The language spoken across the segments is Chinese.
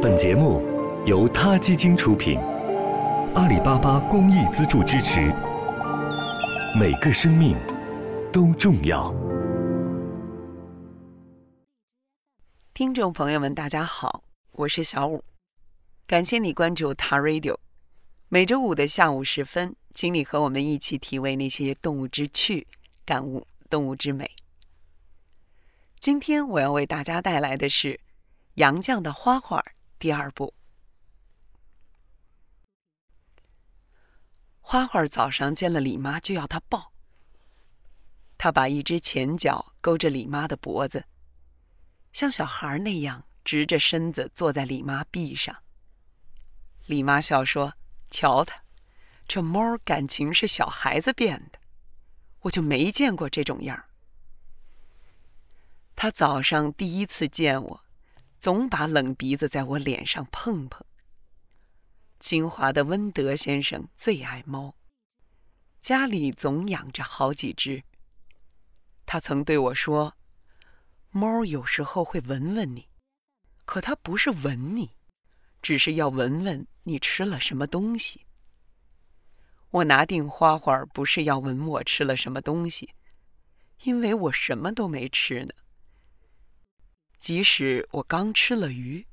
本节目由他基金出品，阿里巴巴公益资助支持。每个生命都重要。听众朋友们，大家好，我是小五，感谢你关注他 Radio。每周五的下午时分，请你和我们一起体味那些动物之趣，感悟动物之美。今天我要为大家带来的是《杨绛的花花》第二步。花花早上见了李妈就要她抱，她把一只前脚勾着李妈的脖子，像小孩那样直着身子坐在李妈臂上。李妈笑说：“瞧他，这猫感情是小孩子变的，我就没见过这种样儿他早上第一次见我，总把冷鼻子在我脸上碰碰。清华的温德先生最爱猫，家里总养着好几只。他曾对我说：“猫有时候会闻闻你，可它不是闻你，只是要闻闻你吃了什么东西。”我拿定花花不是要闻我吃了什么东西，因为我什么都没吃呢。即使我刚吃了鱼，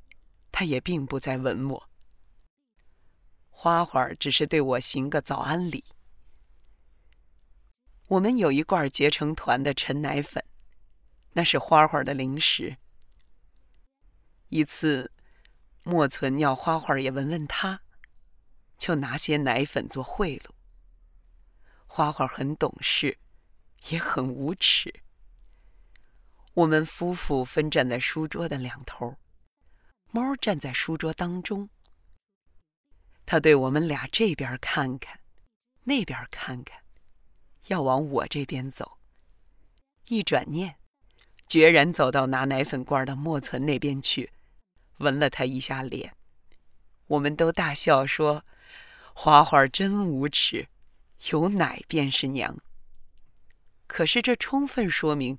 他也并不在吻我。花花只是对我行个早安礼。我们有一罐结成团的陈奶粉，那是花花的零食。一次，莫存要花花也闻闻他，就拿些奶粉做贿赂。花花很懂事，也很无耻。我们夫妇分站在书桌的两头，猫站在书桌当中。他对我们俩这边看看，那边看看，要往我这边走。一转念，决然走到拿奶粉罐的莫存那边去，闻了他一下脸。我们都大笑说：“花花真无耻，有奶便是娘。”可是这充分说明。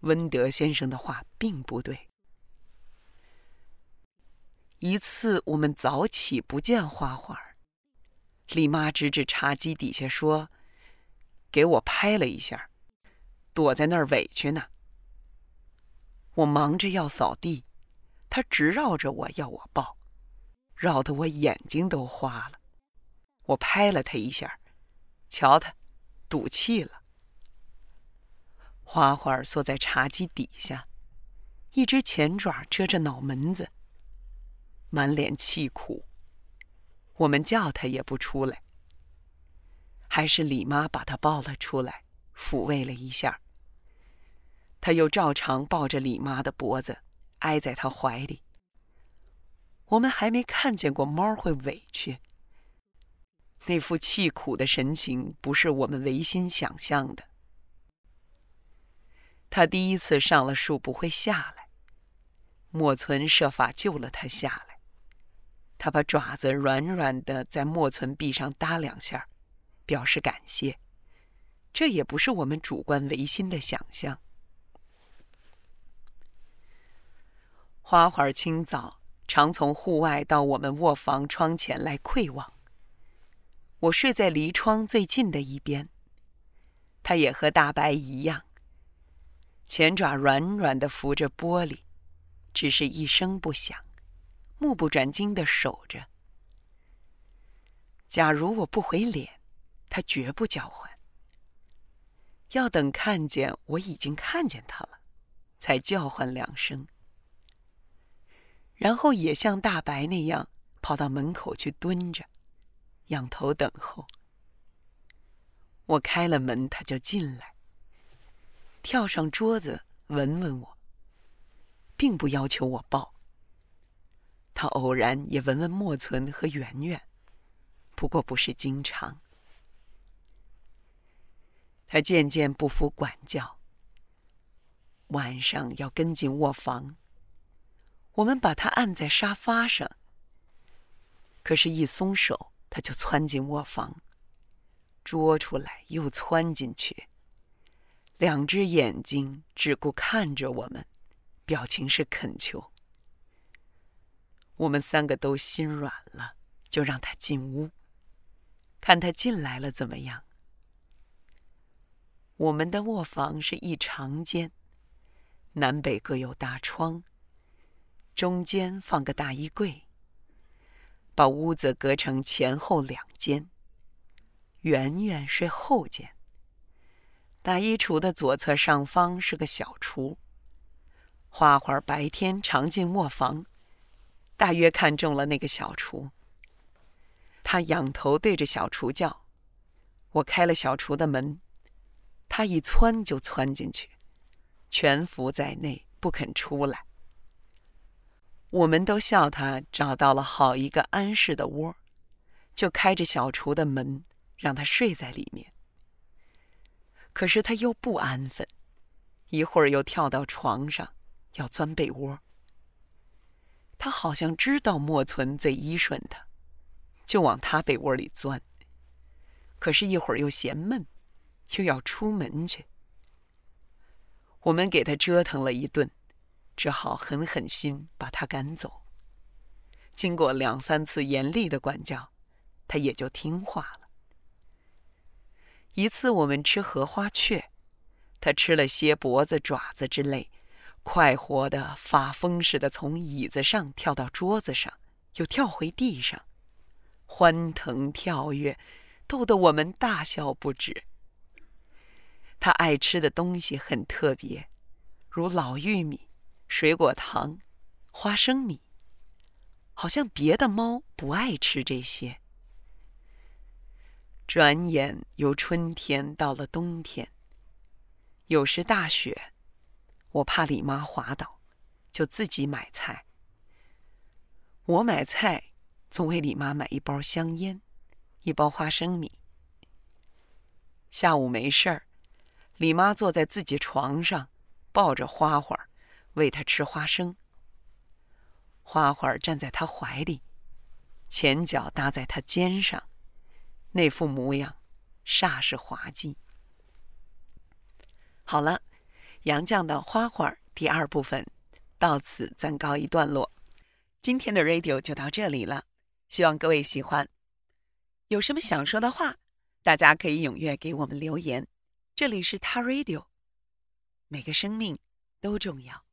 温德先生的话并不对。一次，我们早起不见花花，李妈指指茶几底下说：“给我拍了一下，躲在那儿委屈呢。”我忙着要扫地，他直绕着我要我抱，绕得我眼睛都花了。我拍了他一下，瞧他，赌气了。花花缩在茶几底下，一只前爪遮着脑门子，满脸气苦。我们叫他也不出来，还是李妈把他抱了出来，抚慰了一下。他又照常抱着李妈的脖子，挨在她怀里。我们还没看见过猫会委屈，那副气苦的神情不是我们违心想象的。他第一次上了树不会下来，莫存设法救了他下来。他把爪子软软的在莫存臂上搭两下，表示感谢。这也不是我们主观唯心的想象。花花清早常从户外到我们卧房窗前来窥望。我睡在离窗最近的一边，他也和大白一样。前爪软软的扶着玻璃，只是一声不响，目不转睛的守着。假如我不回脸，它绝不叫唤。要等看见我已经看见它了，才叫唤两声。然后也像大白那样跑到门口去蹲着，仰头等候。我开了门，它就进来。跳上桌子闻闻我，并不要求我抱。他偶然也闻闻莫存和圆圆，不过不是经常。他渐渐不服管教，晚上要跟进卧房。我们把他按在沙发上，可是，一松手他就窜进卧房，捉出来又窜进去。两只眼睛只顾看着我们，表情是恳求。我们三个都心软了，就让他进屋，看他进来了怎么样。我们的卧房是一长间，南北各有大窗，中间放个大衣柜，把屋子隔成前后两间。圆圆睡后间。大衣橱的左侧上方是个小厨。花花白天常进卧房，大约看中了那个小厨。他仰头对着小厨叫：“我开了小厨的门，他一窜就窜进去，蜷伏在内不肯出来。我们都笑他找到了好一个安适的窝，就开着小厨的门，让他睡在里面。可是他又不安分，一会儿又跳到床上。”要钻被窝，他好像知道莫存最依顺他，就往他被窝里钻。可是，一会儿又嫌闷，又要出门去。我们给他折腾了一顿，只好狠狠心把他赶走。经过两三次严厉的管教，他也就听话了。一次，我们吃荷花雀，他吃了些脖子、爪子之类。快活的发疯似的从椅子上跳到桌子上，又跳回地上，欢腾跳跃，逗得我们大笑不止。他爱吃的东西很特别，如老玉米、水果糖、花生米，好像别的猫不爱吃这些。转眼由春天到了冬天，有时大雪。我怕李妈滑倒，就自己买菜。我买菜总为李妈买一包香烟，一包花生米。下午没事儿，李妈坐在自己床上，抱着花花，喂她吃花生。花花站在她怀里，前脚搭在她肩上，那副模样煞是滑稽。好了。杨绛的花花第二部分到此暂告一段落。今天的 radio 就到这里了，希望各位喜欢。有什么想说的话，大家可以踊跃给我们留言。这里是他 radio，每个生命都重要。